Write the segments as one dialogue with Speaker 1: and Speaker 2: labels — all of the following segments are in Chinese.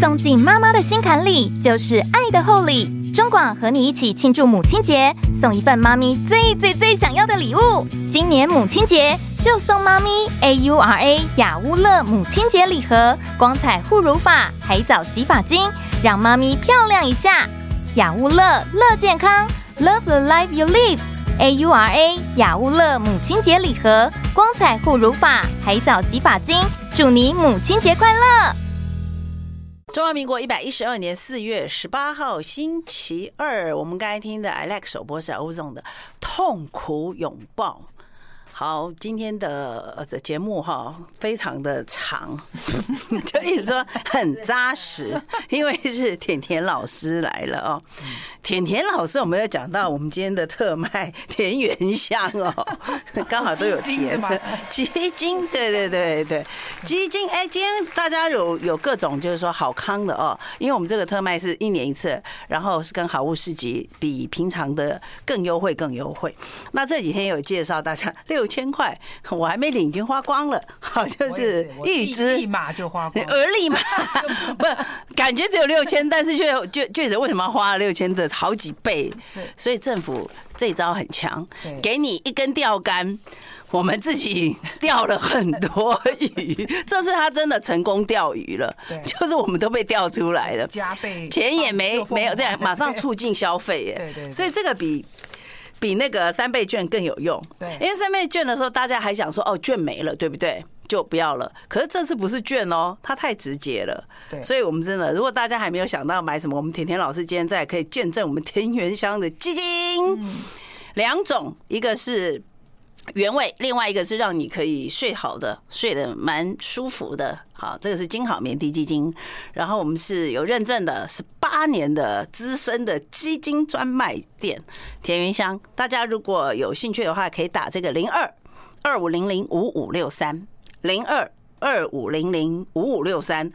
Speaker 1: 送进妈妈的心坎里，就是爱的厚礼。中广和你一起庆祝母亲节，送一份妈咪最最最想要的礼物。今年母亲节就送妈咪 AURA 雅乌乐母亲节礼盒，光彩护乳发、海藻洗发精，让妈咪漂亮一下。雅乌乐乐健康，Love the life you live。AURA 雅乌乐母亲节礼盒，光彩护乳发、海藻洗发精，祝你母亲节快乐！
Speaker 2: 中华民国一百一十二年四月十八号星期二，我们刚才听的 I Like 首播是 Ozone 的《痛苦拥抱》。好，今天的这节目哈非常的长，就一直说很扎实，因为是甜甜老师来了哦。甜甜老师，我们要讲到我们今天的特卖田园香哦，刚好都有甜的鸡精，对对对对，鸡精。哎，今天大家有有各种就是说好康的哦，因为我们这个特卖是一年一次，然后是跟好物市集比平常的更优惠更优惠。那这几天有介绍大家六。五千块，我还没领，已经花光了。好，就是预支
Speaker 3: 立马就花光，
Speaker 2: 而立马 不是感觉只有六千，但是却就就得为什么要花了六千的好几倍？所以政府这招很强，给你一根钓竿，我们自己 钓了很多鱼。这次他真的成功钓鱼了，就是我们都被钓出来了，
Speaker 3: 加倍
Speaker 2: 钱也没没有，对，马上促进消费 耶。对对，所以这个比。比那个三倍券更有用，对，因为三倍券的时候，大家还想说哦，券没了，对不对？就不要了。可是这次不是券哦，它太直接了，对。所以我们真的，如果大家还没有想到买什么，我们甜甜老师今天在可以见证我们田园香的基金两种，一个是。原味，另外一个是让你可以睡好的，睡得蛮舒服的。好，这个是金好眠滴基金，然后我们是有认证的，十八年的资深的基金专卖店田园香。大家如果有兴趣的话，可以打这个零二二五零零五五六三零二二五零零五五六三。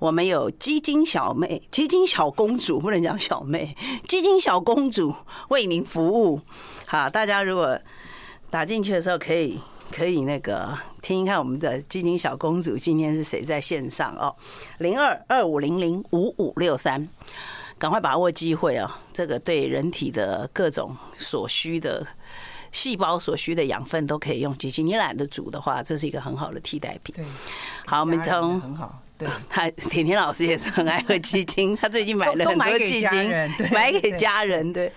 Speaker 2: 我们有基金小妹、基金小公主，不能讲小妹，基金小公主为您服务。好，大家如果。打进去的时候可以可以那个听一看我们的基金小公主今天是谁在线上哦，零二二五零零五五六三，赶快把握机会哦，这个对人体的各种所需的细胞所需的养分都可以用机精，你懒得煮的话，这是一个很好的替代品。对，好，我们从很好。对，他甜甜老师也是很爱喝鸡精，他最近买了很多鸡精，买给家人。对，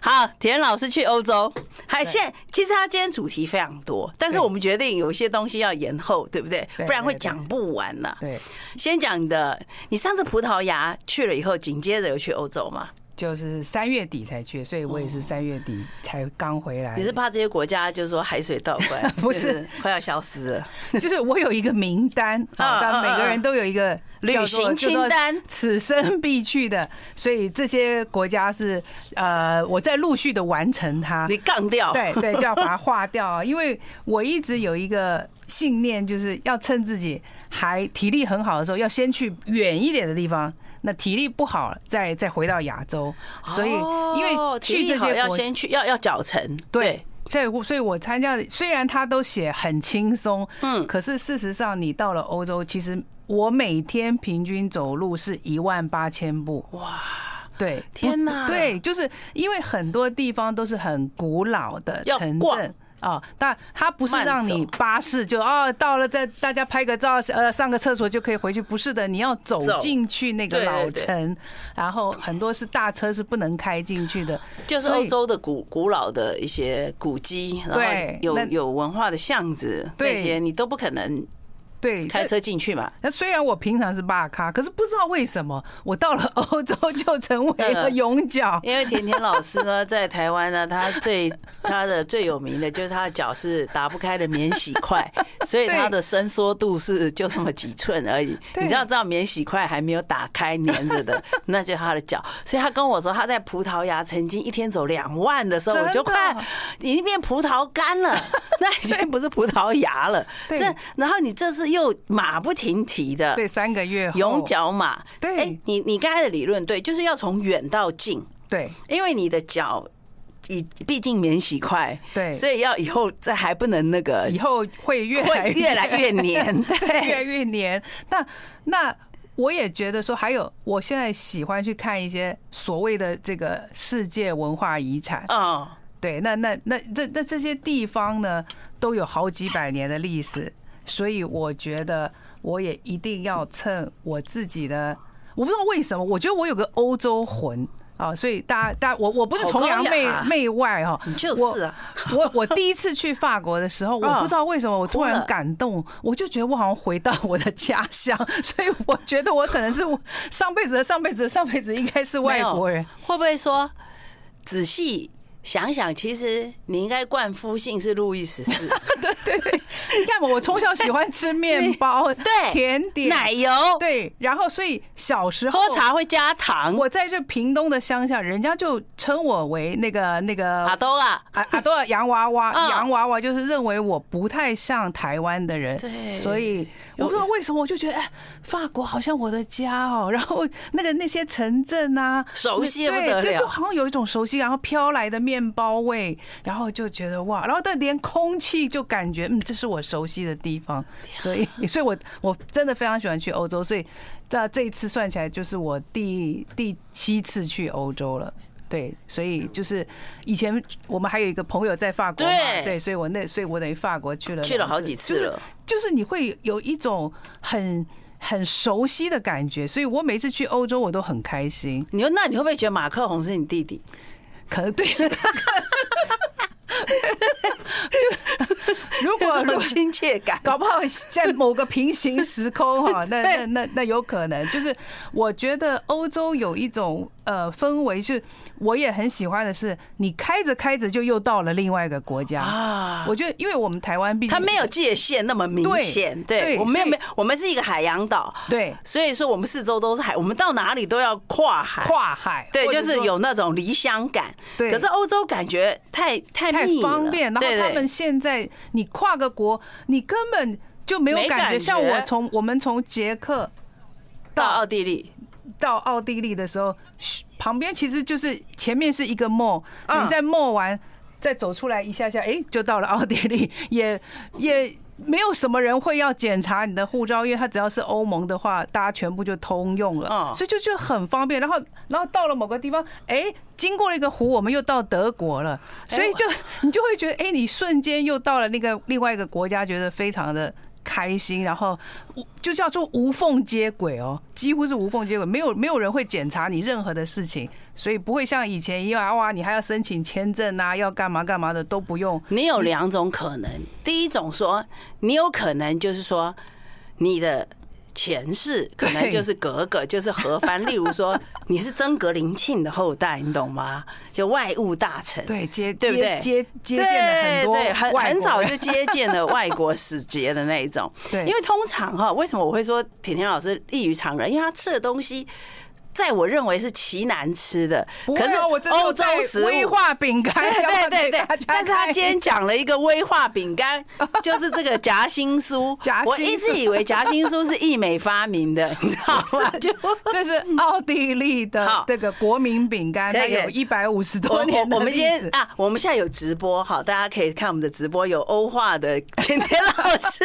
Speaker 2: 好，甜甜老师去欧洲，还现其实他今天主题非常多，但是我们决定有些东西要延后，对不对？不然会讲不完了。对，先讲你的，你上次葡萄牙去了以后，紧接着有去欧洲吗？
Speaker 3: 就是三月底才去，所以我也是三月底才刚回来。
Speaker 2: 你是怕这些国家就是说海水倒灌，
Speaker 3: 不是
Speaker 2: 快要消失了？
Speaker 3: 就是我有一个名单，但每个人都有一个
Speaker 2: 旅行清单，
Speaker 3: 此生必去的。所以这些国家是呃，我在陆续的完成它。
Speaker 2: 你杠掉，
Speaker 3: 对对，就要把它划掉。因为我一直有一个信念，就是要趁自己还体力很好的时候，要先去远一点的地方。那体力不好，再再回到亚洲，所以因为去这些
Speaker 2: 要先去要要脚程，
Speaker 3: 对，所以所以我参加，虽然他都写很轻松，嗯，可是事实上你到了欧洲，其实我每天平均走路是一万八千步，哇，对，
Speaker 2: 天哪，
Speaker 3: 对，就是因为很多地方都是很古老的城镇。哦，但它不是让你巴士就哦到了，再大家拍个照，呃上个厕所就可以回去，不是的，你要走进去那个老城，然后很多是大车是不能开进去的，
Speaker 2: 就是欧洲的古古老的一些古迹，然后有有文化的巷子，这些你都不可能。
Speaker 3: 对，
Speaker 2: 开车进去嘛。
Speaker 3: 那虽然我平常是巴卡，可是不知道为什么我到了欧洲 就成为了勇脚。
Speaker 2: 因为甜甜老师呢，在台湾呢，他最他的最有名的就是他的脚是打不开的免洗块，所以他的伸缩度是就这么几寸而已。你知道，知道免洗块还没有打开粘着的，那就是他的脚。所以他跟我说，他在葡萄牙曾经一天走两万的时候，我就快已经变葡萄干了，那已经不是葡萄牙了。这然后你这是。又马不停蹄的，
Speaker 3: 对，三个月
Speaker 2: 勇脚马，对，哎，你你刚才的理论对，就是要从远到近，对，因为你的脚以毕竟免洗快，对，所以要以后再还不能那个，
Speaker 3: 以后会越来
Speaker 2: 越来越黏，对，
Speaker 3: 越来越黏。那那我也觉得说，还有我现在喜欢去看一些所谓的这个世界文化遗产。啊，对，那那那这那这些地方呢，都有好几百年的历史，所以我觉得我也一定要趁我自己的，我不知道为什么，我觉得我有个欧洲魂。啊，所以大家，大家，我我不是崇洋媚媚外哈，
Speaker 2: 你就是啊。
Speaker 3: 我我第一次去法国的时候，我不知道为什么我突然感动，我就觉得我好像回到我的家乡，所以我觉得我可能是上辈子的上辈子的上辈子应该是外国人，
Speaker 2: 会不会说仔细？想想，其实你应该冠夫姓是路易十四。
Speaker 3: 对 对对，你看嘛，我从小喜欢吃 面包，
Speaker 2: 对，
Speaker 3: 甜点、
Speaker 2: 奶油，
Speaker 3: 对，然后所以小时候
Speaker 2: 喝茶会加糖。
Speaker 3: 我在这屏东的乡下，人家就称我为那个那个
Speaker 2: 阿多啊，
Speaker 3: 阿阿多洋娃娃，洋娃娃就是认为我不太像台湾的人，
Speaker 2: 对，
Speaker 3: 所以我不知道为什么，我就觉得哎，法国好像我的家哦，然后那个那些城镇啊，
Speaker 2: 熟悉不得了，
Speaker 3: 对，就好像有一种熟悉，然后飘来的面。面包味，然后就觉得哇，然后但连空气就感觉嗯，这是我熟悉的地方，所以，所以我我真的非常喜欢去欧洲，所以这这一次算起来就是我第第七次去欧洲了，对，所以就是以前我们还有一个朋友在法国嘛，对，对，所以我那所以我等于法国去了
Speaker 2: 去了好几次了，
Speaker 3: 就是你会有一种很很熟悉的感觉，所以我每次去欧洲我都很开心。
Speaker 2: 你说那你会不会觉得马克宏是你弟弟？
Speaker 3: 可能对，如果有
Speaker 2: 亲切感，
Speaker 3: 搞不好在某个平行时空哈，那那那那有可能。就是我觉得欧洲有一种。呃，氛围是我也很喜欢的是，你开着开着就又到了另外一个国家啊。我觉得，因为我们台湾毕竟
Speaker 2: 它没有界限那么明显，对，我们没有没，我们是一个海洋岛，
Speaker 3: 对，
Speaker 2: 所以说我们四周都是海，我们到哪里都要跨海，
Speaker 3: 跨海，
Speaker 2: 对，就是有那种离乡感。对，可是欧洲感觉太太
Speaker 3: 太方便，然后他们现在你跨个国，你根本就没有感觉。像我从我们从捷克
Speaker 2: 到奥地利。
Speaker 3: 到奥地利的时候，旁边其实就是前面是一个 mall，你在 mall 完再走出来一下下，哎，就到了奥地利，也也没有什么人会要检查你的护照，因为它只要是欧盟的话，大家全部就通用了，所以就就很方便。然后然后到了某个地方，哎，经过了一个湖，我们又到德国了，所以就你就会觉得，哎，你瞬间又到了那个另外一个国家，觉得非常的。开心，然后就叫做无缝接轨哦，几乎是无缝接轨，没有没有人会检查你任何的事情，所以不会像以前一样哇，你还要申请签证啊，要干嘛干嘛的都不用。
Speaker 2: 你有两种可能，第一种说你有可能就是说你的。前世可能就是格格，就是何藩。例如说，你是曾格林沁的后代，你懂吗？就外务大臣，
Speaker 3: 对接
Speaker 2: 对不对？
Speaker 3: 接接见了很多，
Speaker 2: 对，很很早就接见了外国使节的那一种。对，因为通常哈，为什么我会说甜甜老师异于常人？因为他吃的东西。在我认为是奇难吃的，可是欧洲食物
Speaker 3: 威化饼干，
Speaker 2: 对对对，但是他今天讲了一个威化饼干，就是这个夹心酥。我一直以为夹心酥是意美发明的，你知道吗？就
Speaker 3: 这是奥地利的这个国民饼干，它有一百五十多年。
Speaker 2: 我们今天啊，我们现在有直播，好，大家可以看我们的直播，有欧化的甜甜老师。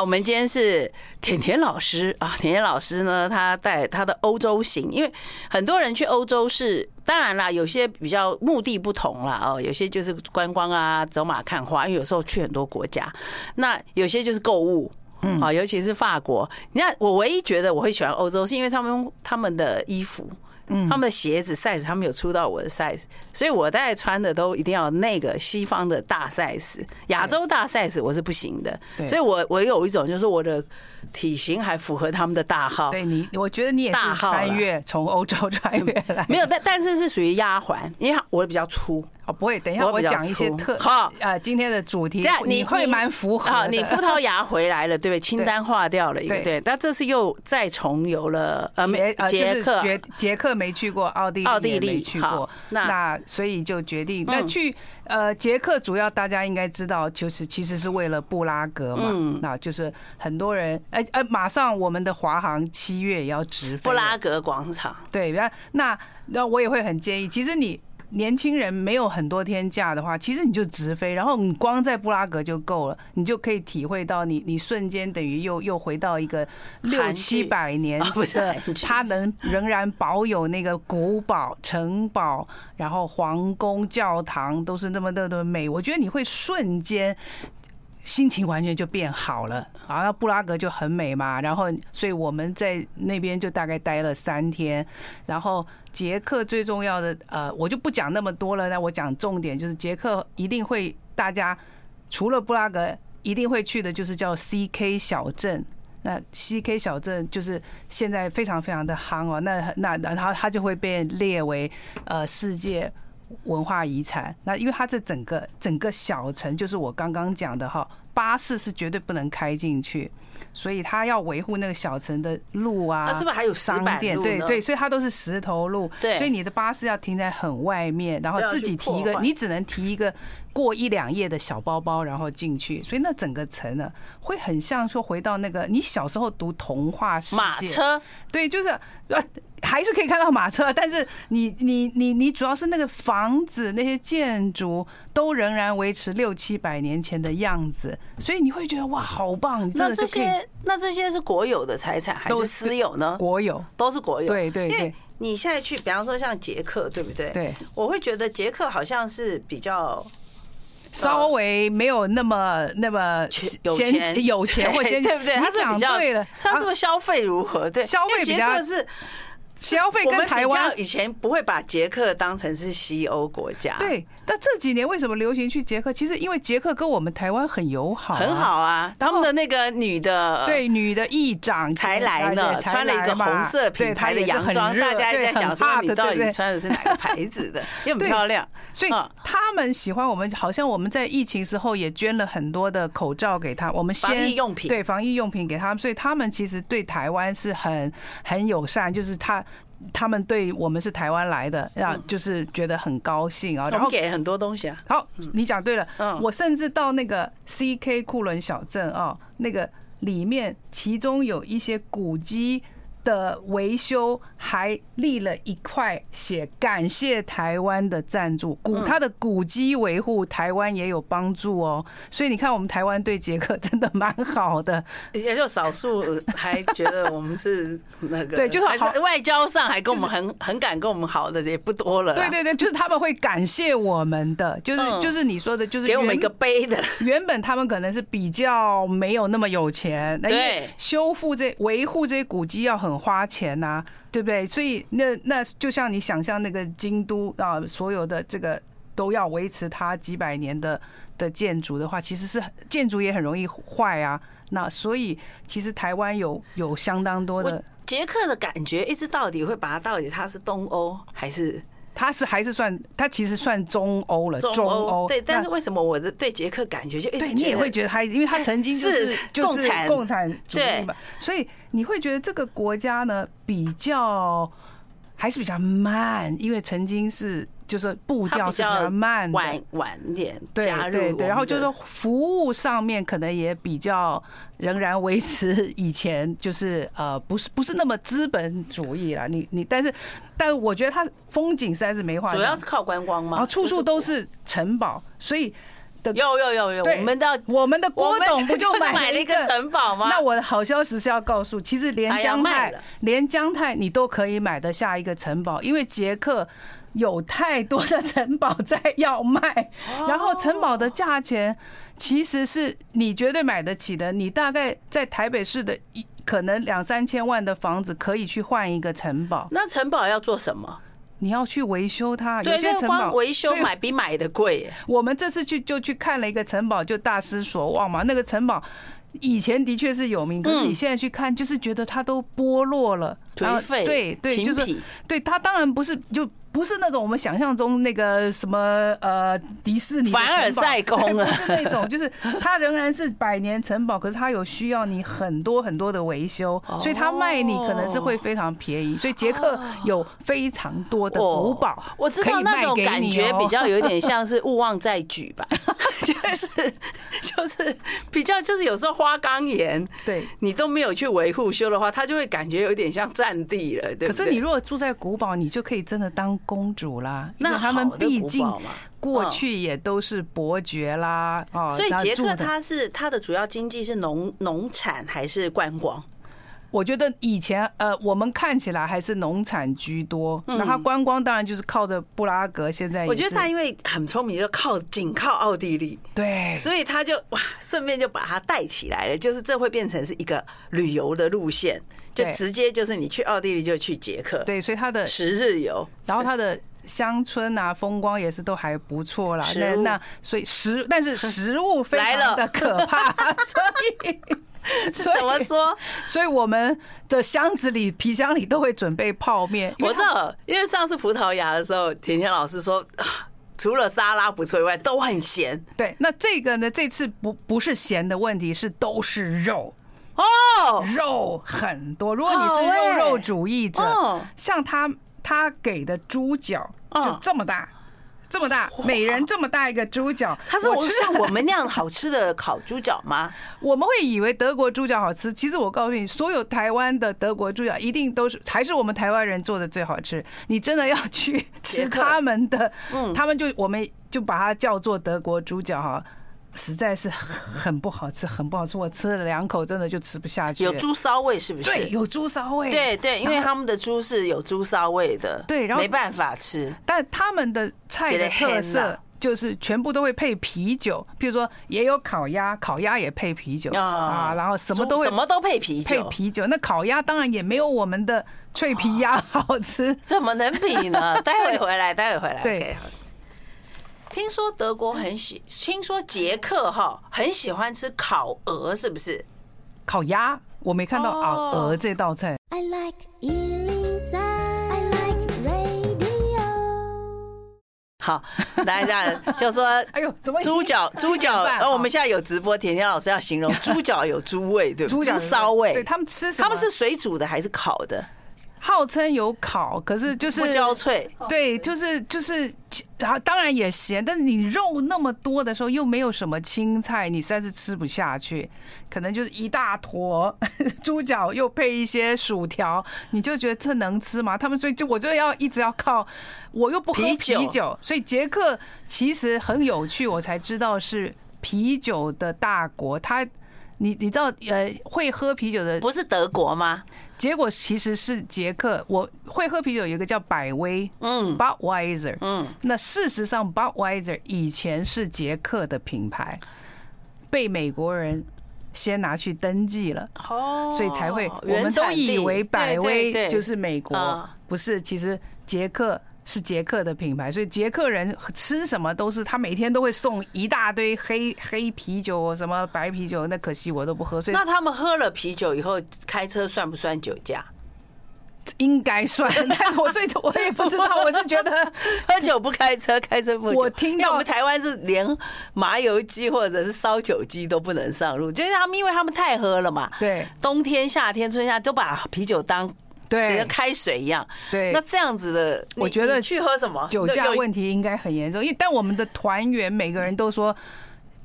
Speaker 2: 我们今天是甜甜老师啊，甜甜老师呢，他带他的欧洲行，因为很多人去欧洲是，当然啦，有些比较目的不同啦，哦，有些就是观光啊，走马看花，因为有时候去很多国家，那有些就是购物，嗯，啊，尤其是法国，你看我唯一觉得我会喜欢欧洲，是因为他们他们的衣服。嗯，他们的鞋子 size 他们有出到我的 size，所以我大概穿的都一定要那个西方的大 size，亚洲大 size 我是不行的。所以我我有一种就是我的体型还符合他们的大号。
Speaker 3: 对你，我觉得你也是穿越从欧洲穿越来，
Speaker 2: 没有，但但是是属于丫鬟，因为我的比较粗。
Speaker 3: 哦，不会，等一下我讲一些特好呃，今天的主题，这样你会蛮符合。好，
Speaker 2: 你葡萄牙回来了，对不对？清单划掉了一个，对。那这次又再重游了，呃，捷捷克，捷捷克没去过，奥地利奥地利没去过，那所以就决定那去呃捷克，主要大家应该知道，就是其实是为了布拉格嘛，那就是很多人，哎哎，马上我们的华航七月也要直飞布拉格广场，
Speaker 3: 对，那那那我也会很建议，其实你。年轻人没有很多天假的话，其实你就直飞，然后你光在布拉格就够了，你就可以体会到你你瞬间等于又又回到一个六七百年的，它能仍然保有那个古堡、城堡，然后皇宫、教堂都是那么的的美，我觉得你会瞬间。心情完全就变好了，然后布拉格就很美嘛，然后所以我们在那边就大概待了三天，然后捷克最重要的呃，我就不讲那么多了，那我讲重点就是捷克一定会大家除了布拉格一定会去的就是叫 CK 小镇，那 CK 小镇就是现在非常非常的夯哦，那那然后它就会被列为呃世界。文化遗产，那因为它这整个整个小城，就是我刚刚讲的哈，巴士是绝对不能开进去。所以它要维护那个小城的路啊，它
Speaker 2: 是不是还有商店？
Speaker 3: 对对，所以它都是石头路。对，所以你的巴士要停在很外面，然后自己提一个，你只能提一个过一两页的小包包，然后进去。所以那整个城呢，会很像说回到那个你小时候读童话世界。
Speaker 2: 马车，
Speaker 3: 对，就是呃，还是可以看到马车，但是你你你你主要是那个房子那些建筑都仍然维持六七百年前的样子，所以你会觉得哇，好棒！你真的就可以。
Speaker 2: 那这些是国有的财产还是私有呢？
Speaker 3: 国有，
Speaker 2: 都是国有。
Speaker 3: 对
Speaker 2: 对对。你现在去，比方说像捷克，对不对？
Speaker 3: 对。
Speaker 2: 我会觉得捷克好像是比较
Speaker 3: 稍微没有那么那么
Speaker 2: 有钱
Speaker 3: 有钱 或先
Speaker 2: 对不对？他是比较对了，他是不是消费如何？对，
Speaker 3: 消费比较是。消费跟台湾
Speaker 2: 以前不会把捷克当成是西欧国家，
Speaker 3: 对。但这几年为什么流行去捷克？其实因为捷克跟我们台湾很友好，
Speaker 2: 很好啊。他们的那个女的，
Speaker 3: 对女的议长
Speaker 2: 才来呢，穿了一个红色品牌的洋装，大家在讲说你到底穿的是哪个牌子的，又很漂亮。
Speaker 3: 所以他们喜欢我们，好像我们在疫情时候也捐了很多的口罩给他，我们先
Speaker 2: 防疫用品，
Speaker 3: 对防疫用品给他们，所以他们其实对台湾是很很友善，就是他。他们对我们是台湾来的，啊，就是觉得很高兴啊。然后
Speaker 2: 给很多东西啊。
Speaker 3: 好，你讲对了。嗯，我甚至到那个 CK 库伦小镇啊，那个里面其中有一些古迹。的维修还立了一块写感谢台湾的赞助，古它的古迹维护台湾也有帮助哦，所以你看我们台湾对捷克真的蛮好的，
Speaker 2: 也就少数还觉得我们是那个
Speaker 3: 对，就是
Speaker 2: 是外交上还跟我们很很敢跟我们好的也不多了，
Speaker 3: 对对对，就是他们会感谢我们的，就是就是你说的，就是
Speaker 2: 给我们一个碑的，
Speaker 3: 原本他们可能是比较没有那么有钱，对，修复这维护这些古迹要很。花钱呐、对不对？所以那那就像你想象那个京都啊，所有的这个都要维持它几百年的的建筑的话，其实是建筑也很容易坏啊。那所以其实台湾有有相当多的
Speaker 2: 杰克的感觉，一直到底会把它到底它是东欧还是？
Speaker 3: 它是还是算，他其实算中欧了。中欧
Speaker 2: 对，但是为什么我的对捷克感觉就一直
Speaker 3: 你也会觉得他，因为他曾经就是就是共产主义嘛，所以你会觉得这个国家呢比较还是比较慢，因为曾经是。就是步调是比较慢，
Speaker 2: 晚晚点加入，
Speaker 3: 对对对，然后就是说服务上面可能也比较仍然维持以前，就是呃不是不是那么资本主义啦。你你但是但我觉得它风景实在是没话讲，
Speaker 2: 主要是靠观光嘛，
Speaker 3: 然后处处都是城堡，所以
Speaker 2: 有有有有，我们的
Speaker 3: 我们的郭董 不就买
Speaker 2: 了一个城堡吗？
Speaker 3: 那我的好消息是要告诉，其实连江泰连江泰你都可以买得下一个城堡，因为捷克。有太多的城堡在要卖，然后城堡的价钱其实是你绝对买得起的。你大概在台北市的一可能两三千万的房子可以去换一个城堡。
Speaker 2: 那城堡要做什么？
Speaker 3: 你要去维修它。有些城堡
Speaker 2: 维修买比买的贵。
Speaker 3: 我们这次去就去看了一个城堡，就大失所望嘛。那个城堡以前的确是有名，可是你现在去看，就是觉得它都剥落了，
Speaker 2: 颓废。
Speaker 3: 对对，就是对它当然不是就。不是那种我们想象中那个什么呃迪士尼
Speaker 2: 凡尔赛宫啊，
Speaker 3: 不是那种，就是它仍然是百年城堡，可是它有需要你很多很多的维修，所以它卖你可能是会非常便宜。所以捷克有非常多的古堡，
Speaker 2: 我知道那种感觉比较有点像是勿忘在举吧，就是就是比较就是有时候花岗岩，对你都没有去维护修的话，它就会感觉有点像占地了。对，
Speaker 3: 可是你如果住在古堡，你就可以真的当。公主啦，那他们毕竟过去也都是伯爵啦。哦，
Speaker 2: 所以捷克他是他的主要经济是农农产还是观光？
Speaker 3: 我觉得以前呃，我们看起来还是农产居多，那它观光当然就是靠着布拉格。现在
Speaker 2: 我觉得他因为很聪明，就靠紧靠奥地利，
Speaker 3: 对，
Speaker 2: 所以他就哇，顺便就把它带起来了。就是这会变成是一个旅游的路线，就直接就是你去奥地利就去捷克，
Speaker 3: 对，所以它的
Speaker 2: 十日游，
Speaker 3: 然后它的乡村啊风光也是都还不错啦。那那所以食，但是食物非常的可怕，所以。
Speaker 2: 怎么说？
Speaker 3: 所以我们的箱子里、皮箱里都会准备泡面。
Speaker 2: 我知道，因为上次葡萄牙的时候，甜甜老师说，除了沙拉不错以外，都很咸。
Speaker 3: 对，那这个呢？这次不不是咸的问题，是都是肉
Speaker 2: 哦，
Speaker 3: 肉很多。如果你是肉肉主义者，像他他给的猪脚就这么大。这么大，每人这么大一个猪脚，
Speaker 2: 它是像 我们那样好吃的烤猪脚吗？
Speaker 3: 我们会以为德国猪脚好吃，其实我告诉你，所有台湾的德国猪脚一定都是还是我们台湾人做的最好吃。你真的要去吃他们的，嗯，他们就我们就把它叫做德国猪脚哈。实在是很不好吃，很不好吃。我吃了两口，真的就吃不下去。
Speaker 2: 有猪骚味是不是？
Speaker 3: 对，有猪骚味。
Speaker 2: 对对，因为他们的猪是有猪骚味的。
Speaker 3: 对，然后
Speaker 2: 没办法吃。
Speaker 3: 但他们的菜的特色就是全部都会配啤酒，譬如说也有烤鸭，烤鸭也配啤酒啊，然后什么都会
Speaker 2: 什么都配啤酒，
Speaker 3: 配啤酒。那烤鸭当然也没有我们的脆皮鸭好吃，
Speaker 2: 怎么能比呢？待会回来，待会回来。对。听说德国很喜，听说捷克哈很喜欢吃烤鹅，是不是？
Speaker 3: 烤鸭我没看到啊，鹅这道菜。I like 103, I like radio。
Speaker 2: 好，来一下，就说，哎呦，怎么猪脚？猪脚，呃，我们现在有直播，甜甜老师要形容猪脚有猪味，对不对？猪骚味。
Speaker 3: 对，他们吃什么？
Speaker 2: 他们是水煮的还是烤的？
Speaker 3: 号称有烤，可是就是
Speaker 2: 不焦脆。
Speaker 3: 对，就是就是，然后当然也咸，但是你肉那么多的时候，又没有什么青菜，你实在是吃不下去。可能就是一大坨 猪脚，又配一些薯条，你就觉得这能吃吗？他们所以就我就要一直要靠，我又不喝啤酒，所以杰克其实很有趣，我才知道是啤酒的大国。他，你你知道呃，会喝啤酒的
Speaker 2: 不是德国吗？
Speaker 3: 结果其实是捷克，我会喝啤酒，有一个叫百威，嗯，Budweiser，嗯，那事实上 Budweiser 以前是捷克的品牌，被美国人先拿去登记了，哦，所以才会，我们都以为百威就是美国，不是，其实捷克。是捷克的品牌，所以捷克人吃什么都是他每天都会送一大堆黑黑啤酒，什么白啤酒，那可惜我都不喝。所以
Speaker 2: 那他们喝了啤酒以后开车算不算酒驾？
Speaker 3: 应该算。但我所以我也不知道，我是觉得
Speaker 2: 喝酒不开车，开车不。
Speaker 3: 我听到
Speaker 2: 我们台湾是连麻油鸡或者是烧酒鸡都不能上路，就是他们因为他们太喝了嘛。
Speaker 3: 对，
Speaker 2: 冬天、夏天、春夏都把啤酒当。对，像开水一样。
Speaker 3: 对，
Speaker 2: 那这样子的，
Speaker 3: 我觉得
Speaker 2: 去喝什么
Speaker 3: 酒驾问题应该很严重。因为但我们的团员每个人都说，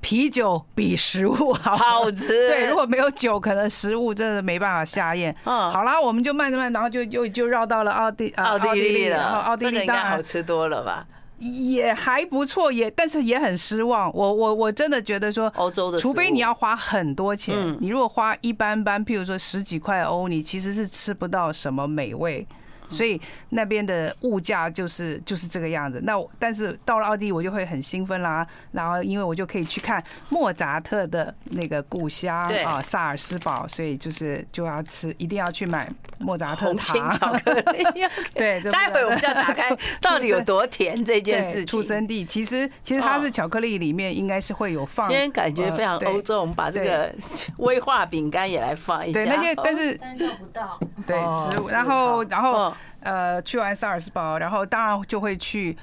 Speaker 3: 啤酒比食物好
Speaker 2: 好吃。
Speaker 3: 对，如果没有酒，可能食物真的没办法下咽。嗯，好啦，我们就慢着慢，然后就又就绕到了奥地奥
Speaker 2: 地利了。
Speaker 3: 奥地利
Speaker 2: 应该好吃多了吧？
Speaker 3: 也还不错，也但是也很失望。我我我真的觉得说，欧洲的，除非你要花很多钱，你如果花一般般，譬如说十几块欧，你其实是吃不到什么美味。所以那边的物价就是就是这个样子。那但是到了奥地利，我就会很兴奋啦。然后因为我就可以去看莫扎特的那个故乡啊，萨尔斯堡，所以就是就要吃，一定要去买莫扎特糖
Speaker 2: 巧克力。对，待会我们就要打开 到底有多甜这件事情。
Speaker 3: 出生地其实其实它是巧克力里面应该是会有放。
Speaker 2: 今天感觉非常欧洲，我们把这个 威化饼干也来放一下。
Speaker 3: 对，那些但是但做不到。对，食物，然后然后。呃，去完萨尔斯堡，然后当然就会去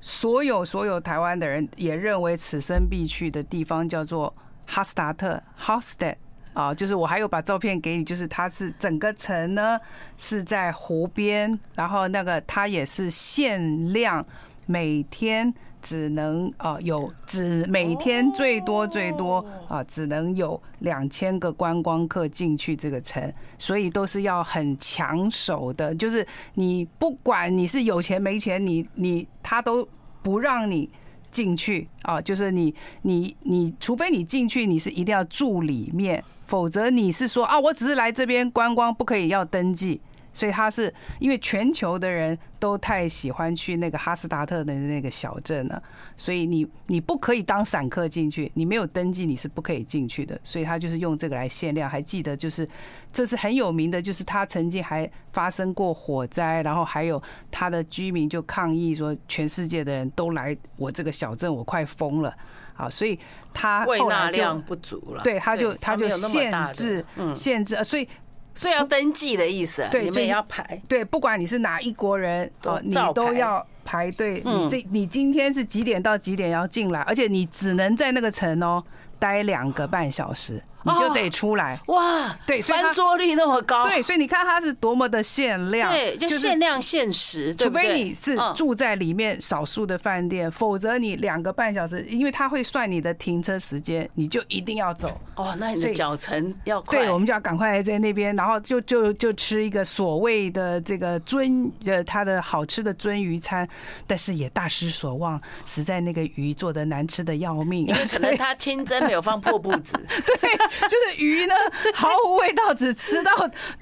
Speaker 3: 所有所有台湾的人也认为此生必去的地方，叫做哈斯达特 （Hastad） 啊，就是我还有把照片给你，就是它是整个城呢是在湖边，然后那个它也是限量每天只能啊有只每天最多最多啊只能有两千个观光客进去这个城，所以都是要很抢手的，就是你不管你是有钱没钱，你你他都不让你。进去啊，就是你你你，除非你进去，你是一定要住里面，否则你是说啊，我只是来这边观光，不可以要登记。所以他是因为全球的人都太喜欢去那个哈斯达特的那个小镇了，所以你你不可以当散客进去，你没有登记你是不可以进去的。所以他就是用这个来限量。还记得就是这是很有名的，就是他曾经还发生过火灾，然后还有他的居民就抗议说，全世界的人都来我这个小镇，我快疯了。好，所以他
Speaker 2: 后来量不足了，
Speaker 3: 对，他就他就限制限制，所以。
Speaker 2: 所以要登记的意思，对，你们也要排。
Speaker 3: 对，不管你是哪一国人，哦，你都要排队。你这你今天是几点到几点要进来？而且你只能在那个城哦待两个半小时。你就得出来
Speaker 2: 哇！对，翻桌率那么高，
Speaker 3: 对，所以你看它是多么的限量，
Speaker 2: 对，就限量限时，
Speaker 3: 除非你是住在里面少数的饭店，否则你两个半小时，因为他会算你的停车时间，你就一定要走。
Speaker 2: 哦，那你的脚程要快，
Speaker 3: 对，我们就要赶快在那边，然后就就就吃一个所谓的这个尊呃，它的好吃的尊鱼餐，但是也大失所望，实在那个鱼做的难吃的要命，
Speaker 2: 因为可能他清蒸没有放破布子，
Speaker 3: 对。就是鱼呢，毫无味道，只吃到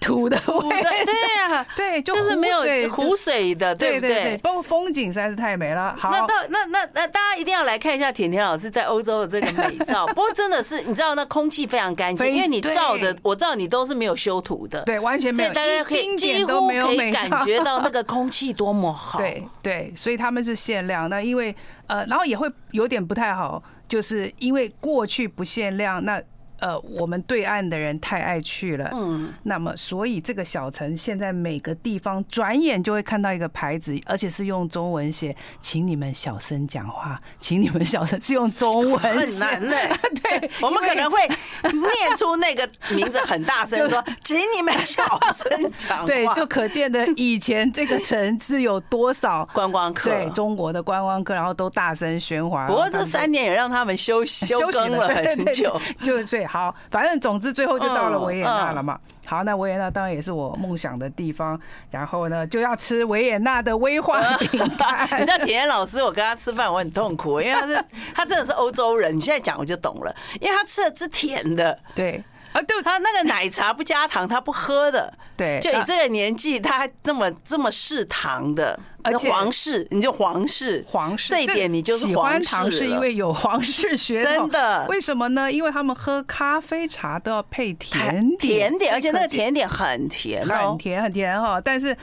Speaker 3: 土的味
Speaker 2: 道。对呀，
Speaker 3: 对，
Speaker 2: 就是没有湖水的，对不对？
Speaker 3: 包括风景实在是太美了。好，
Speaker 2: 那到那那那大家一定要来看一下甜甜老师在欧洲的这个美照。不过真的是，你知道那空气非常干净，因为你照的，我知道你都是没有修图的，
Speaker 3: 对，完全没有，所以
Speaker 2: 大家可以几乎可以感觉到那个 空气多么好。
Speaker 3: 对对，所以他们是限量。那因为呃，然后也会有点不太好，就是因为过去不限量，那。呃，我们对岸的人太爱去了，嗯，那么所以这个小城现在每个地方转眼就会看到一个牌子，而且是用中文写，请你们小声讲话，请你们小声，是用中文，
Speaker 2: 很难呢。对，我们可能会念出那个名字很大声说，请你们小声讲话。
Speaker 3: 对，就可见的以前这个城是有多少
Speaker 2: 观光客，
Speaker 3: 对中国的观光客，然后都大声喧哗。
Speaker 2: 不过这三年也让他们休休更了很久，
Speaker 3: 就对。好，反正总之最后就到了维也纳了嘛。好，那维也纳当然也是我梦想的地方。然后呢，就要吃维也纳的威化饼干。
Speaker 2: 你知道甜甜老师，我跟他吃饭我很痛苦，因为他是他真的是欧洲人。你现在讲我就懂了，因为他吃的是甜的。
Speaker 3: 对。
Speaker 2: 啊，对，他那个奶茶不加糖，他不喝的。对，就你这个年纪，他还这么这么嗜糖的，而且皇室，你就皇室，
Speaker 3: 皇室
Speaker 2: 这一点你就是。
Speaker 3: 喜欢糖是因为有皇室血统，
Speaker 2: 真的。
Speaker 3: 为什么呢？因为他们喝咖啡茶都要配甜点，
Speaker 2: 甜点，而且那个甜点很甜，
Speaker 3: 很甜，很甜哈。但是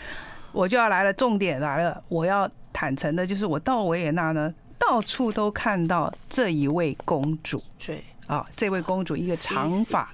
Speaker 3: 我就要来了，重点来了，我要坦诚的就是，我到维也纳呢，到处都看到这一位公主。
Speaker 2: 对
Speaker 3: 啊，这位公主一个长发。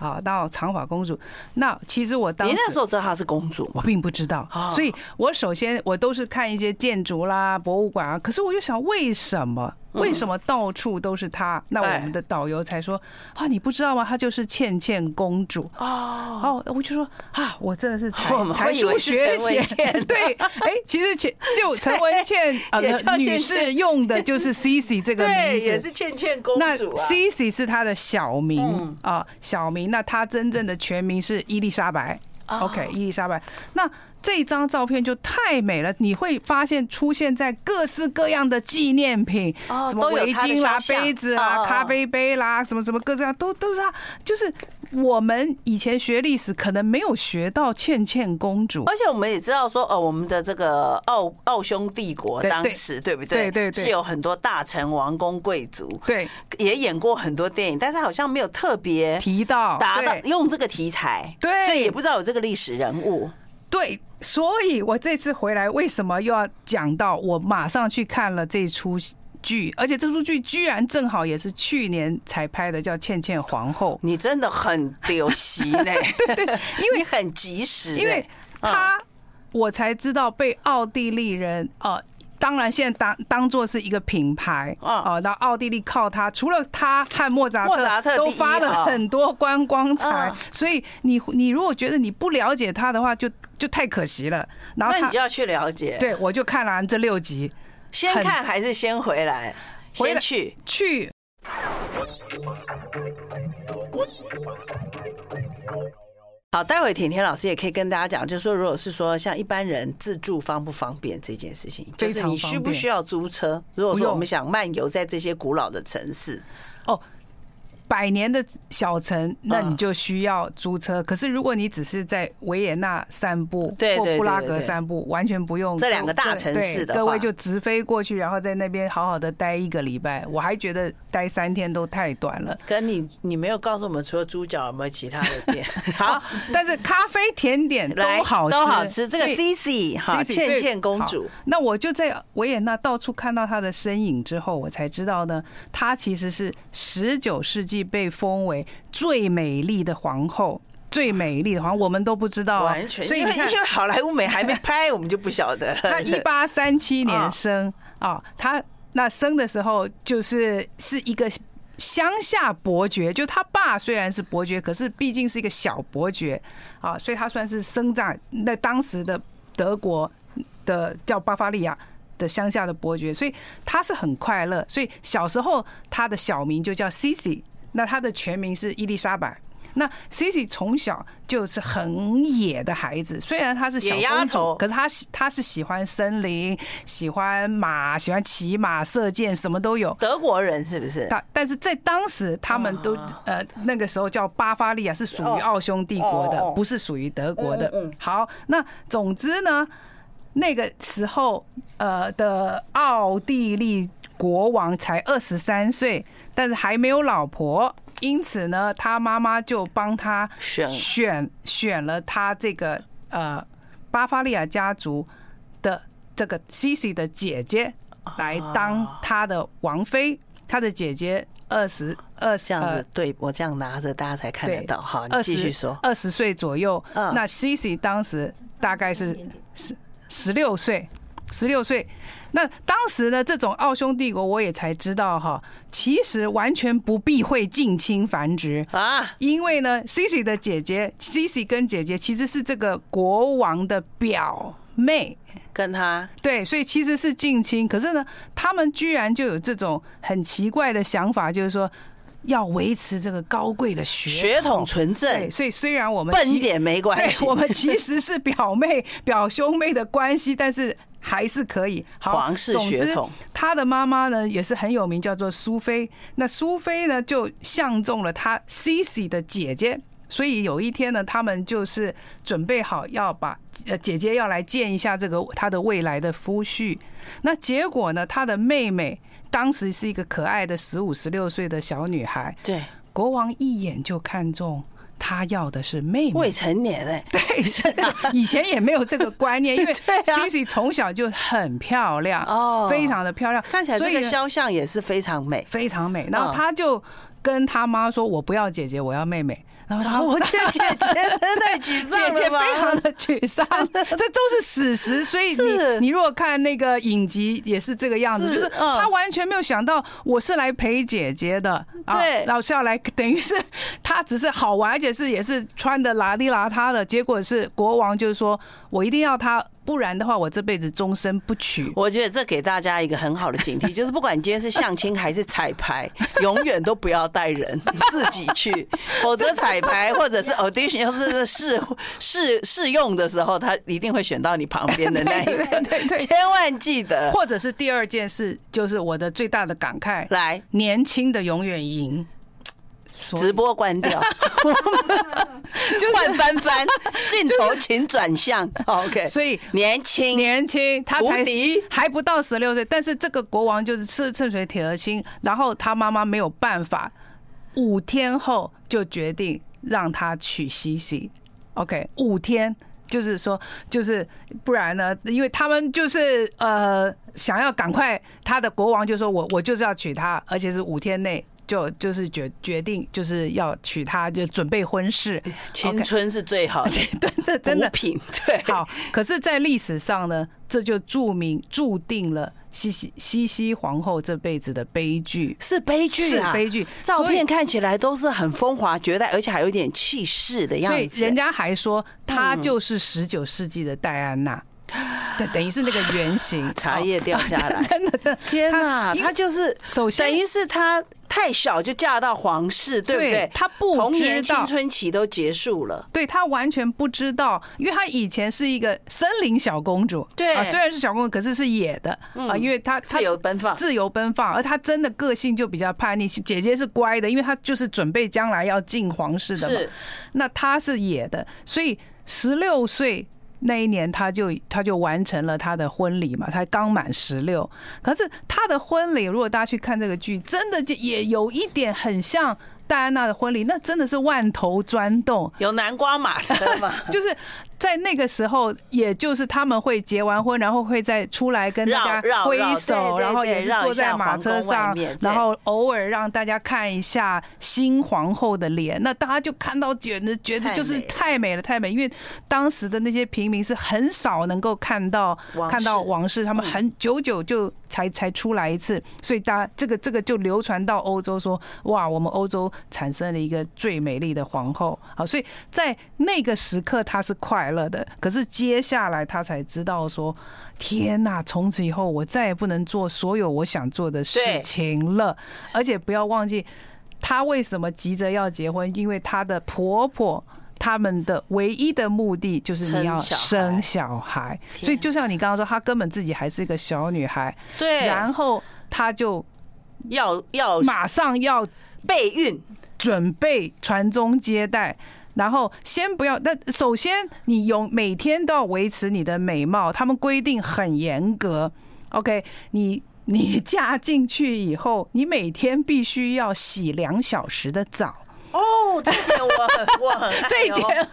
Speaker 3: 啊，到长发公主，那其实我当时，你
Speaker 2: 那时候知道她是公主，
Speaker 3: 我并不知道，所以我首先我都是看一些建筑啦、博物馆啊，可是我就想，为什么？为什么到处都是她？那我们的导游才说啊，你不知道吗？她就是倩倩公主哦。哦，我就说啊，我真的是才 才疏学浅。对，哎，其实前 就陈文倩啊女士用的就是 Cici 这个名字，
Speaker 2: 也是倩倩公主。
Speaker 3: 那 Cici 是她的小名啊，小名。那她真正的全名是伊丽莎白。OK，伊丽莎白。那这张照片就太美了，你会发现出现在各式各样的纪念品，什么围巾啦、杯子啦、咖啡杯啦，什么什么各式各样都都是它。就是我们以前学历史可能没有学到倩倩公主，
Speaker 2: 而且我们也知道说，哦，我们的这个奥奥匈帝国当时对不对？对对，是有很多大臣、王公、贵族，对，也演过很多电影，但是好像没有特别
Speaker 3: 提到
Speaker 2: 达到用这个题材，对，所以也不知道有这个历史人物，
Speaker 3: 对。所以，我这次回来为什么又要讲到？我马上去看了这出剧，而且这出剧居然正好也是去年才拍的，叫《倩倩皇后》。
Speaker 2: 你真的很丢席呢，
Speaker 3: 对对，因为
Speaker 2: 很及时，
Speaker 3: 因为他我才知道被奥地利人呃。当然，现在当当做是一个品牌啊，那奥地利靠它，除了它和莫扎特都发了很多观光财，所以你你如果觉得你不了解它的话，就就太可惜了。
Speaker 2: 然后那你就要去了解。
Speaker 3: 对，我就看了这六集，
Speaker 2: 先看还是先回来？先去
Speaker 3: 去。
Speaker 2: 好，待会甜甜老师也可以跟大家讲，就是说，如果是说像一般人自助方不方便这件事情，就是你需不需要租车？如果说我们想漫游在这些古老的城市，
Speaker 3: 哦。百年的小城，那你就需要租车。可是如果你只是在维也纳散步或布拉格散步，完全不用
Speaker 2: 这两个大城市的，
Speaker 3: 各位就直飞过去，然后在那边好好的待一个礼拜。我还觉得待三天都太短了。
Speaker 2: 可你你没有告诉我们，除了猪脚有没有其他的店？
Speaker 3: 好，但是咖啡甜点都好吃，
Speaker 2: 都好吃。这个 Cici 哈，倩倩公主。
Speaker 3: 那我就在维也纳到处看到她的身影之后，我才知道呢，她其实是十九世纪。被封为最美丽的皇后，最美丽的皇后，我们都不知道，
Speaker 2: 完全。所以因为好莱坞美还没拍，我们就不晓得。
Speaker 3: 他一八三七年生啊，他那生的时候就是是一个乡下伯爵，就他爸虽然是伯爵，可是毕竟是一个小伯爵啊，所以他算是生在那当时的德国的叫巴伐利亚。的乡下的伯爵，所以他是很快乐。所以小时候他的小名就叫 Cici，那他的全名是伊丽莎白。那 Cici 从小就是很野的孩子，虽然她是小丫头，可是她喜她是喜欢森林，喜欢马，喜欢骑马、射箭，什么都有。
Speaker 2: 德国人是不是？
Speaker 3: 但但是在当时，他们都呃那个时候叫巴伐利亚，是属于奥匈帝国的，不是属于德国的。好，那总之呢。那个时候，呃的奥地利国王才二十三岁，但是还没有老婆，因此呢，他妈妈就帮他选选选了他这个呃巴伐利亚家族的这个 Cici 的姐姐来当他的王妃。他的姐姐二十二这样子，
Speaker 2: 对我这样拿着，大家才看得到。好，你继续说。
Speaker 3: 二十岁左右，那 Cici 当时大概是十。十六岁，十六岁。那当时呢，这种奥匈帝国，我也才知道哈，其实完全不避讳近亲繁殖啊。因为呢，Cici 的姐姐，Cici 跟姐姐其实是这个国王的表妹，
Speaker 2: 跟他
Speaker 3: 对，所以其实是近亲。可是呢，他们居然就有这种很奇怪的想法，就是说。要维持这个高贵的血
Speaker 2: 血统纯正，
Speaker 3: 所以虽然我们
Speaker 2: 笨一点没关系，
Speaker 3: 我们其实是表妹表兄妹的关系，但是还是可以。
Speaker 2: 皇室血统，
Speaker 3: 他的妈妈呢也是很有名，叫做苏菲。那苏菲呢就相中了他 Cici 的姐姐，所以有一天呢，他们就是准备好要把呃姐姐要来见一下这个他的未来的夫婿。那结果呢，他的妹妹。当时是一个可爱的十五、十六岁的小女孩，
Speaker 2: 对，
Speaker 3: 国王一眼就看中她，要的是妹妹，
Speaker 2: 未成年哎，
Speaker 3: 对，是的，以前也没有这个观念，因为 Cici 从小就很漂亮哦，非常的漂亮，
Speaker 2: 看起来这个肖像也是非常美，
Speaker 3: 非常美。然后他就跟他妈说：“我不要姐姐，我要妹妹。”
Speaker 2: 然后我觉得姐姐真的沮丧，
Speaker 3: 姐姐非常的沮丧，这都是史实。所以你你如果看那个影集，也是这个样子，就是他完全没有想到我是来陪姐姐的，对，老师要来，等于是他只是好玩，而且是也是穿的邋里邋遢的，结果是国王就是说我一定要他。不然的话，我这辈子终身不娶。
Speaker 2: 我觉得这给大家一个很好的警惕，就是不管你今天是相亲还是彩排，永远都不要带人，你自己去，否则彩排或者是 audition 要是试试试用的时候，他一定会选到你旁边的那一个。对对对，千万记得。
Speaker 3: 或者是第二件事，就是我的最大的感慨，
Speaker 2: 来，
Speaker 3: 年轻的永远赢。
Speaker 2: 直播关掉，就换翻翻 镜头，请转向。OK，
Speaker 3: 所以
Speaker 2: 年轻
Speaker 3: 年轻，他才还不到十六岁，但是这个国王就是吃趁水铁了心，然后他妈妈没有办法，五天后就决定让他娶西西。OK，五天就是说，就是不然呢，因为他们就是呃想要赶快，他的国王就说我我就是要娶她，而且是五天内。就就是决决定就是要娶她，就准备婚事。
Speaker 2: 青春是最好的，
Speaker 3: 对，这真的
Speaker 2: 品对。
Speaker 3: 好，可是，在历史上呢，这就注明注定了西西西西皇后这辈子的悲剧，
Speaker 2: 是悲剧啊，
Speaker 3: 悲剧。
Speaker 2: 照片看起来都是很风华绝代，而且还有点气势的样子。
Speaker 3: 所以人家还说她就是十九世纪的戴安娜。对，等于是那个圆形
Speaker 2: 茶叶掉下来，
Speaker 3: 真的，真的，
Speaker 2: 天哪，他就是首先等于是他。太小就嫁到皇室，对不对？
Speaker 3: 他不知道童年
Speaker 2: 青春期都结束了，
Speaker 3: 对他完全不知道，因为他以前是一个森林小公主，
Speaker 2: 对
Speaker 3: 啊，虽然是小公主，可是是野的啊，因为他
Speaker 2: 自由奔放，
Speaker 3: 自由奔放，而他真的个性就比较叛逆。姐姐是乖的，因为他就是准备将来要进皇室的嘛，是，那他是野的，所以十六岁。那一年，他就他就完成了他的婚礼嘛，他刚满十六。可是他的婚礼，如果大家去看这个剧，真的就也有一点很像戴安娜的婚礼，那真的是万头钻动，
Speaker 2: 有南瓜马车吗？
Speaker 3: 就是。在那个时候，也就是他们会结完婚，然后会再出来跟大家挥手，然后也是坐在马车上，然后偶尔让大家看一下新皇后的脸。那大家就看到，觉得觉得就是太美了，太美。因为当时的那些平民是很少能够看到看到王室，他们很久久就才才出来一次，所以大家这个这个就流传到欧洲，说哇，我们欧洲产生了一个最美丽的皇后。好，所以在那个时刻，他是快。了的，可是接下来他才知道说，天哪！从此以后我再也不能做所有我想做的事情了。而且不要忘记，他为什么急着要结婚？因为他的婆婆他们的唯一的目的就是你要生小孩。所以就像你刚刚说，她根本自己还是一个小女孩。
Speaker 2: 对，
Speaker 3: 然后她就
Speaker 2: 要要
Speaker 3: 马上要
Speaker 2: 备孕，
Speaker 3: 准备传宗接代。然后先不要，那首先你有每天都要维持你的美貌，他们规定很严格。OK，你你嫁进去以后，你每天必须要洗两小时的澡。
Speaker 2: 哦，这一点我很我很
Speaker 3: 这一点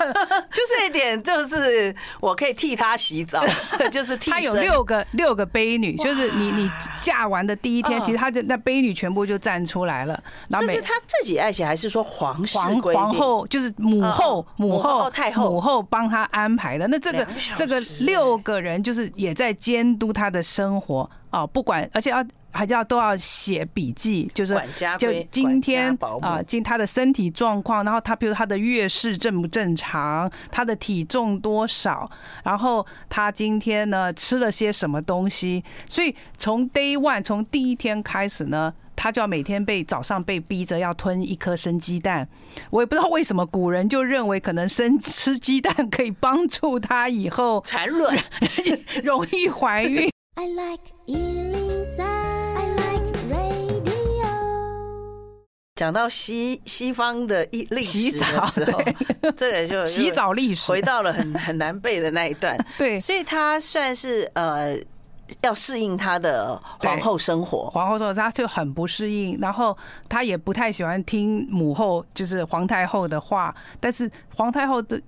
Speaker 2: 就是这一点就是我可以替他洗澡，就是替
Speaker 3: 他有六个六个悲女，就是你你嫁完的第一天，其实他就那悲女全部就站出来了。
Speaker 2: 这是他自己爱写还是说皇室
Speaker 3: 皇皇后就是母后母后太后。母后帮他安排的？那这个这个六个人就是也在监督他的生活。啊，不管而且要。还要都要写笔记，就是就今天啊，今他的身体状况，然后他比如他的月事正不正常，他的体重多少，然后他今天呢吃了些什么东西，所以从 day one 从第一天开始呢，他就要每天被早上被逼着要吞一颗生鸡蛋。我也不知道为什么古人就认为可能生吃鸡蛋可以帮助他以后
Speaker 2: 产卵，
Speaker 3: 容易怀孕。
Speaker 2: I like 讲到西西方的历历史的时候，这个就
Speaker 3: 洗澡历史
Speaker 2: 回到了很很难背的那一段。
Speaker 3: 对，
Speaker 2: 所以他算是呃要适应他的皇后生活。
Speaker 3: 皇后说他就很不适应，然后他也不太喜欢听母后就是皇太后的话。但是皇太后的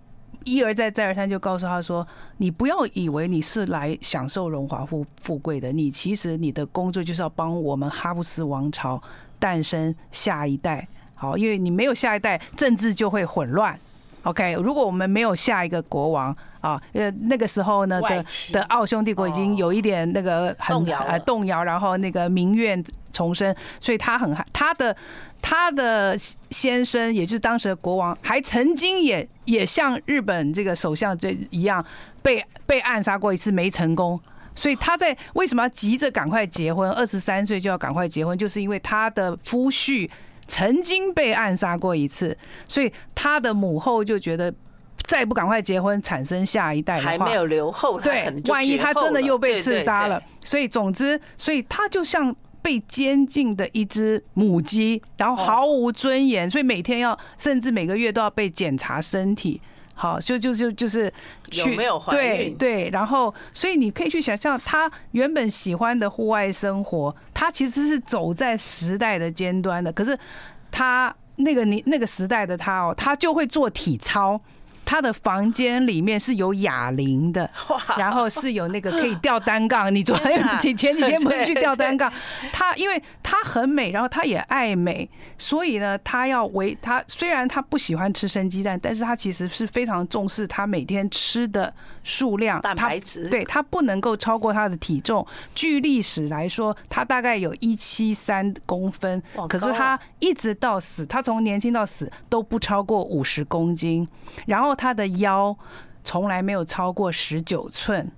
Speaker 3: 一而再再而三就告诉他说：“你不要以为你是来享受荣华富富贵的，你其实你的工作就是要帮我们哈布斯王朝。”诞生下一代，好，因为你没有下一代，政治就会混乱。OK，如果我们没有下一个国王啊，呃，那个时候呢的的奥匈帝国已经有一点那个很呃动摇，然后那个民怨重生，所以他很他的他的先生，也就是当时的国王，还曾经也也像日本这个首相这一样被被暗杀过一次，没成功。所以他在为什么要急着赶快结婚？二十三岁就要赶快结婚，就是因为他的夫婿曾经被暗杀过一次，所以他的母后就觉得再不赶快结婚，产生下一代的话，
Speaker 2: 还没有留后，
Speaker 3: 对，万一他真的又被刺杀了，所以总之，所以他就像被监禁的一只母鸡，然后毫无尊严，所以每天要，甚至每个月都要被检查身体。好，就就就就是
Speaker 2: 有没有怀孕？
Speaker 3: 对对，然后所以你可以去想象，他原本喜欢的户外生活，他其实是走在时代的尖端的。可是他那个你那个时代的他哦，他就会做体操。他的房间里面是有哑铃的，然后是有那个可以吊单杠。你昨天前前几天不是去吊单杠？他因为他很美，然后他也爱美，所以呢，他要为他虽然他不喜欢吃生鸡蛋，但是他其实是非常重视他每天吃的数量，
Speaker 2: 蛋白质。
Speaker 3: 对，他不能够超过他的体重。据历史来说，他大概有一七三公分，可是他一直到死，他从年轻到死都不超过五十公斤，然后。他的腰从来没有超过十九寸，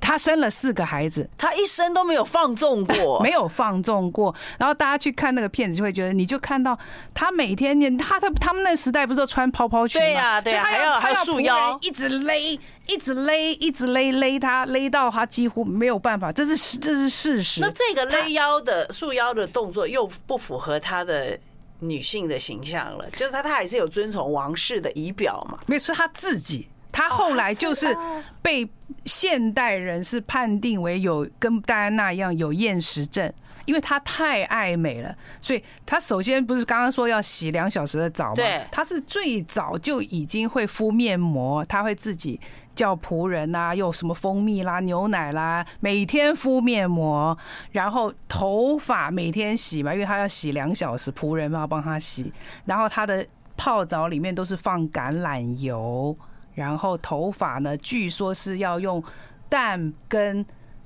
Speaker 3: 她生了四个孩子，
Speaker 2: 她一生都没有放纵过，
Speaker 3: 没有放纵过。然后大家去看那个片子，就会觉得，你就看到她每天念，她他他们那时代不是都穿泡泡裙吗？
Speaker 2: 对呀，对呀，还要还要束腰，
Speaker 3: 一直勒，一直勒，一直勒勒她，勒到她几乎没有办法。这是这是事实。
Speaker 2: 那这个勒腰的束腰的动作又不符合她的。女性的形象了，就是她，她还是有遵从王室的仪表嘛。
Speaker 3: 没有，是她自己，她后来就是被现代人是判定为有跟戴安娜一样有厌食症，因为她太爱美了，所以她首先不是刚刚说要洗两小时的澡吗？对，她是最早就已经会敷面膜，她会自己。叫仆人啊，用什么蜂蜜啦、牛奶啦，每天敷面膜，然后头发每天洗嘛，因为他要洗两小时，仆人要帮他洗。然后他的泡澡里面都是放橄榄油，然后头发呢，据说是要用蛋跟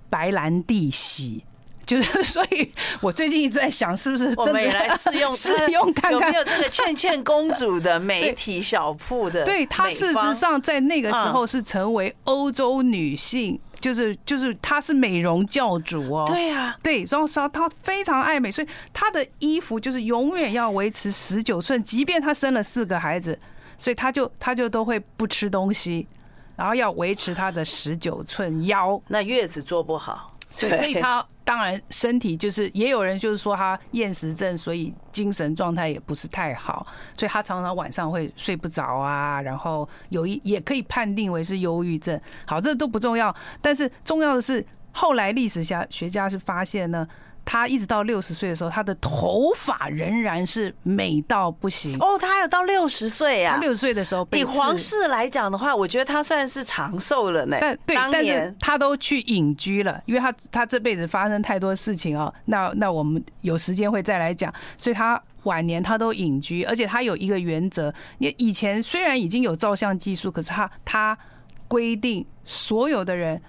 Speaker 3: 白兰地洗。就是，所以我最近一直在想，是不是真的
Speaker 2: 来试用 试用看看有没有这个倩倩公主的美体小铺的？
Speaker 3: 对，她事实上在那个时候是成为欧洲女性，就是就是她是美容教主哦。
Speaker 2: 对啊，
Speaker 3: 对，然后说她非常爱美，所以她的衣服就是永远要维持十九寸，即便她生了四个孩子，所以她就她就都会不吃东西，然后要维持她的十九寸腰。
Speaker 2: 那月子做不好，
Speaker 3: 对，所以他。当然，身体就是也有人就是说他厌食症，所以精神状态也不是太好，所以他常常晚上会睡不着啊。然后有一也可以判定为是忧郁症。好，这都不重要，但是重要的是后来历史学学家是发现呢。他一直到六十岁的时候，他的头发仍然是美到不行。
Speaker 2: 哦，他还有到六十岁啊！
Speaker 3: 六十岁的时候，
Speaker 2: 比皇室来讲的话，我觉得他算是长寿了呢。
Speaker 3: 但对，但是他都去隐居了，因为他他这辈子发生太多事情啊。那那我们有时间会再来讲。所以他晚年他都隐居，而且他有一个原则：你以前虽然已经有照相技术，可是他他规定所有的人。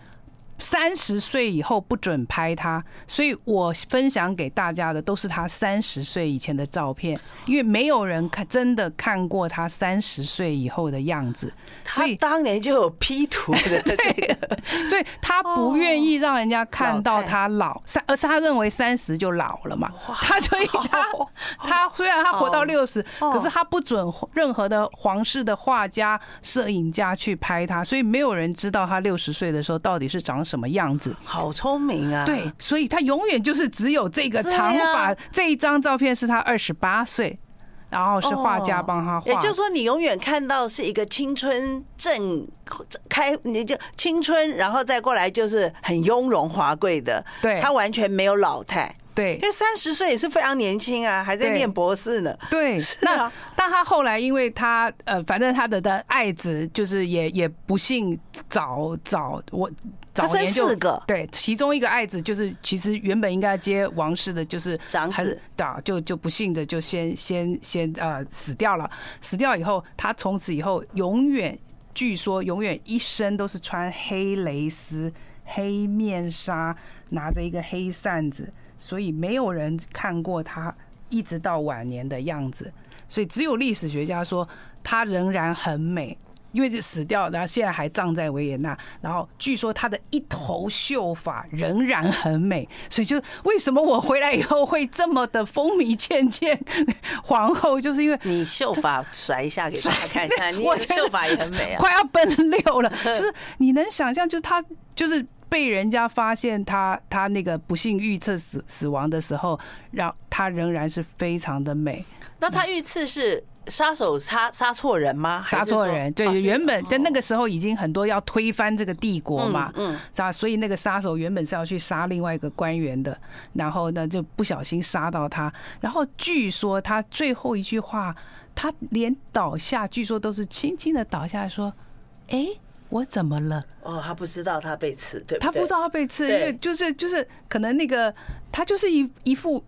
Speaker 3: 三十岁以后不准拍他，所以我分享给大家的都是他三十岁以前的照片，因为没有人看真的看过他三十岁以后的样子。所以
Speaker 2: 他当年就有 P 图的，
Speaker 3: 对，所以他不愿意让人家看到他老三，而是他认为三十就老了嘛。他所以他 他虽然他活到六十，可是他不准任何的皇室的画家、摄影家去拍他，所以没有人知道他六十岁的时候到底是长什么。样子？
Speaker 2: 好聪明啊！
Speaker 3: 对，所以他永远就是只有这个长发。这一张照片是他二十八岁，然后是画家帮他画。
Speaker 2: 也就是说，你永远看到是一个青春正开，你就青春，然后再过来就是很雍容华贵的。
Speaker 3: 对，
Speaker 2: 他完全没有老态。
Speaker 3: 对，
Speaker 2: 因为三十岁也是非常年轻啊，还在念博士呢。
Speaker 3: 对，那但他后来，因为他呃，反正他的的爱子就是也也不幸早早我早年就对，其中一个爱子就是其实原本应该接王室的，就是
Speaker 2: 长子，
Speaker 3: 就就不幸的就先先先呃死掉了。死掉以后，他从此以后永远据说永远一生都是穿黑蕾丝、黑面纱，拿着一个黑扇子。所以没有人看过他一直到晚年的样子，所以只有历史学家说他仍然很美，因为就死掉，然后现在还葬在维也纳。然后据说他的一头秀发仍然很美，所以就为什么我回来以后会这么的风靡倩倩皇后，就是因为
Speaker 2: 你秀发甩一下给大家看一下，你秀发也很美啊，
Speaker 3: 快要奔六了，就是你能想象，就是他就是。被人家发现他他那个不幸遇刺死死亡的时候，让他仍然是非常的美。
Speaker 2: 那他遇刺是杀手杀杀错人吗？
Speaker 3: 杀错人，对，原本在那个时候已经很多要推翻这个帝国嘛，嗯，杀，所以那个杀手原本是要去杀另外一个官员的，然后呢就不小心杀到他，然后据说他最后一句话，他连倒下，据说都是轻轻的倒下来说，哎。我怎么了？
Speaker 2: 哦，他不知道他被刺，对，
Speaker 3: 他不知道他被刺，因为就是就是可能那个他就是一一副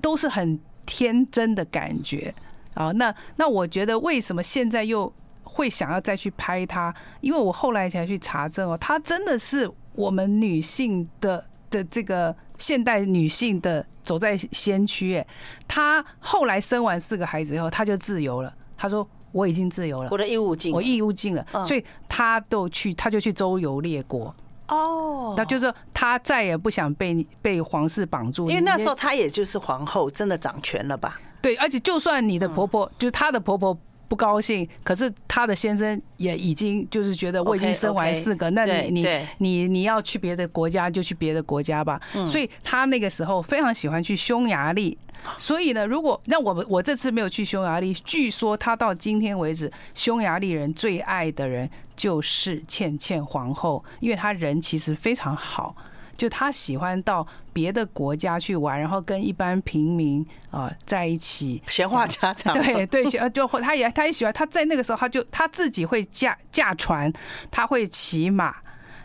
Speaker 3: 都是很天真的感觉啊。那那我觉得为什么现在又会想要再去拍他？因为我后来才去查证哦，他真的是我们女性的的这个现代女性的走在先驱。哎，他后来生完四个孩子以后，他就自由了。他说。我已经自由了，
Speaker 2: 我的义务尽，
Speaker 3: 我义务尽了，所以他都去，他就去周游列国哦，那就是说她再也不想被被皇室绑住，
Speaker 2: 因为那时候她也就是皇后，真的掌权了吧？
Speaker 3: 对，而且就算你的婆婆，就是她的婆婆。不高兴，可是她的先生也已经就是觉得我已经生完四个，那你你你你要去别的国家就去别的国家吧。所以她那个时候非常喜欢去匈牙利。所以呢，如果那我们我这次没有去匈牙利，据说她到今天为止，匈牙利人最爱的人就是倩倩皇后，因为她人其实非常好。就他喜欢到别的国家去玩，然后跟一般平民啊在一起
Speaker 2: 闲话家常。
Speaker 3: 对对，就他也他也喜欢。他在那个时候，他就他自己会驾驾船，他会骑马，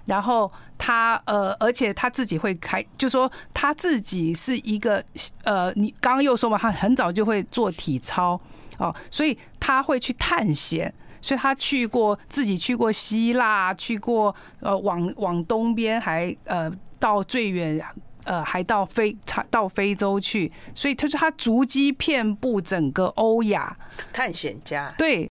Speaker 3: 然后他呃，而且他自己会开，就说他自己是一个呃，你刚刚又说嘛，他很早就会做体操哦，所以他会去探险，所以他去过自己去过希腊，去过呃往往东边还呃。到最远，呃，还到非到非洲去，所以他说他足迹遍布整个欧亚，
Speaker 2: 探险家。
Speaker 3: 对，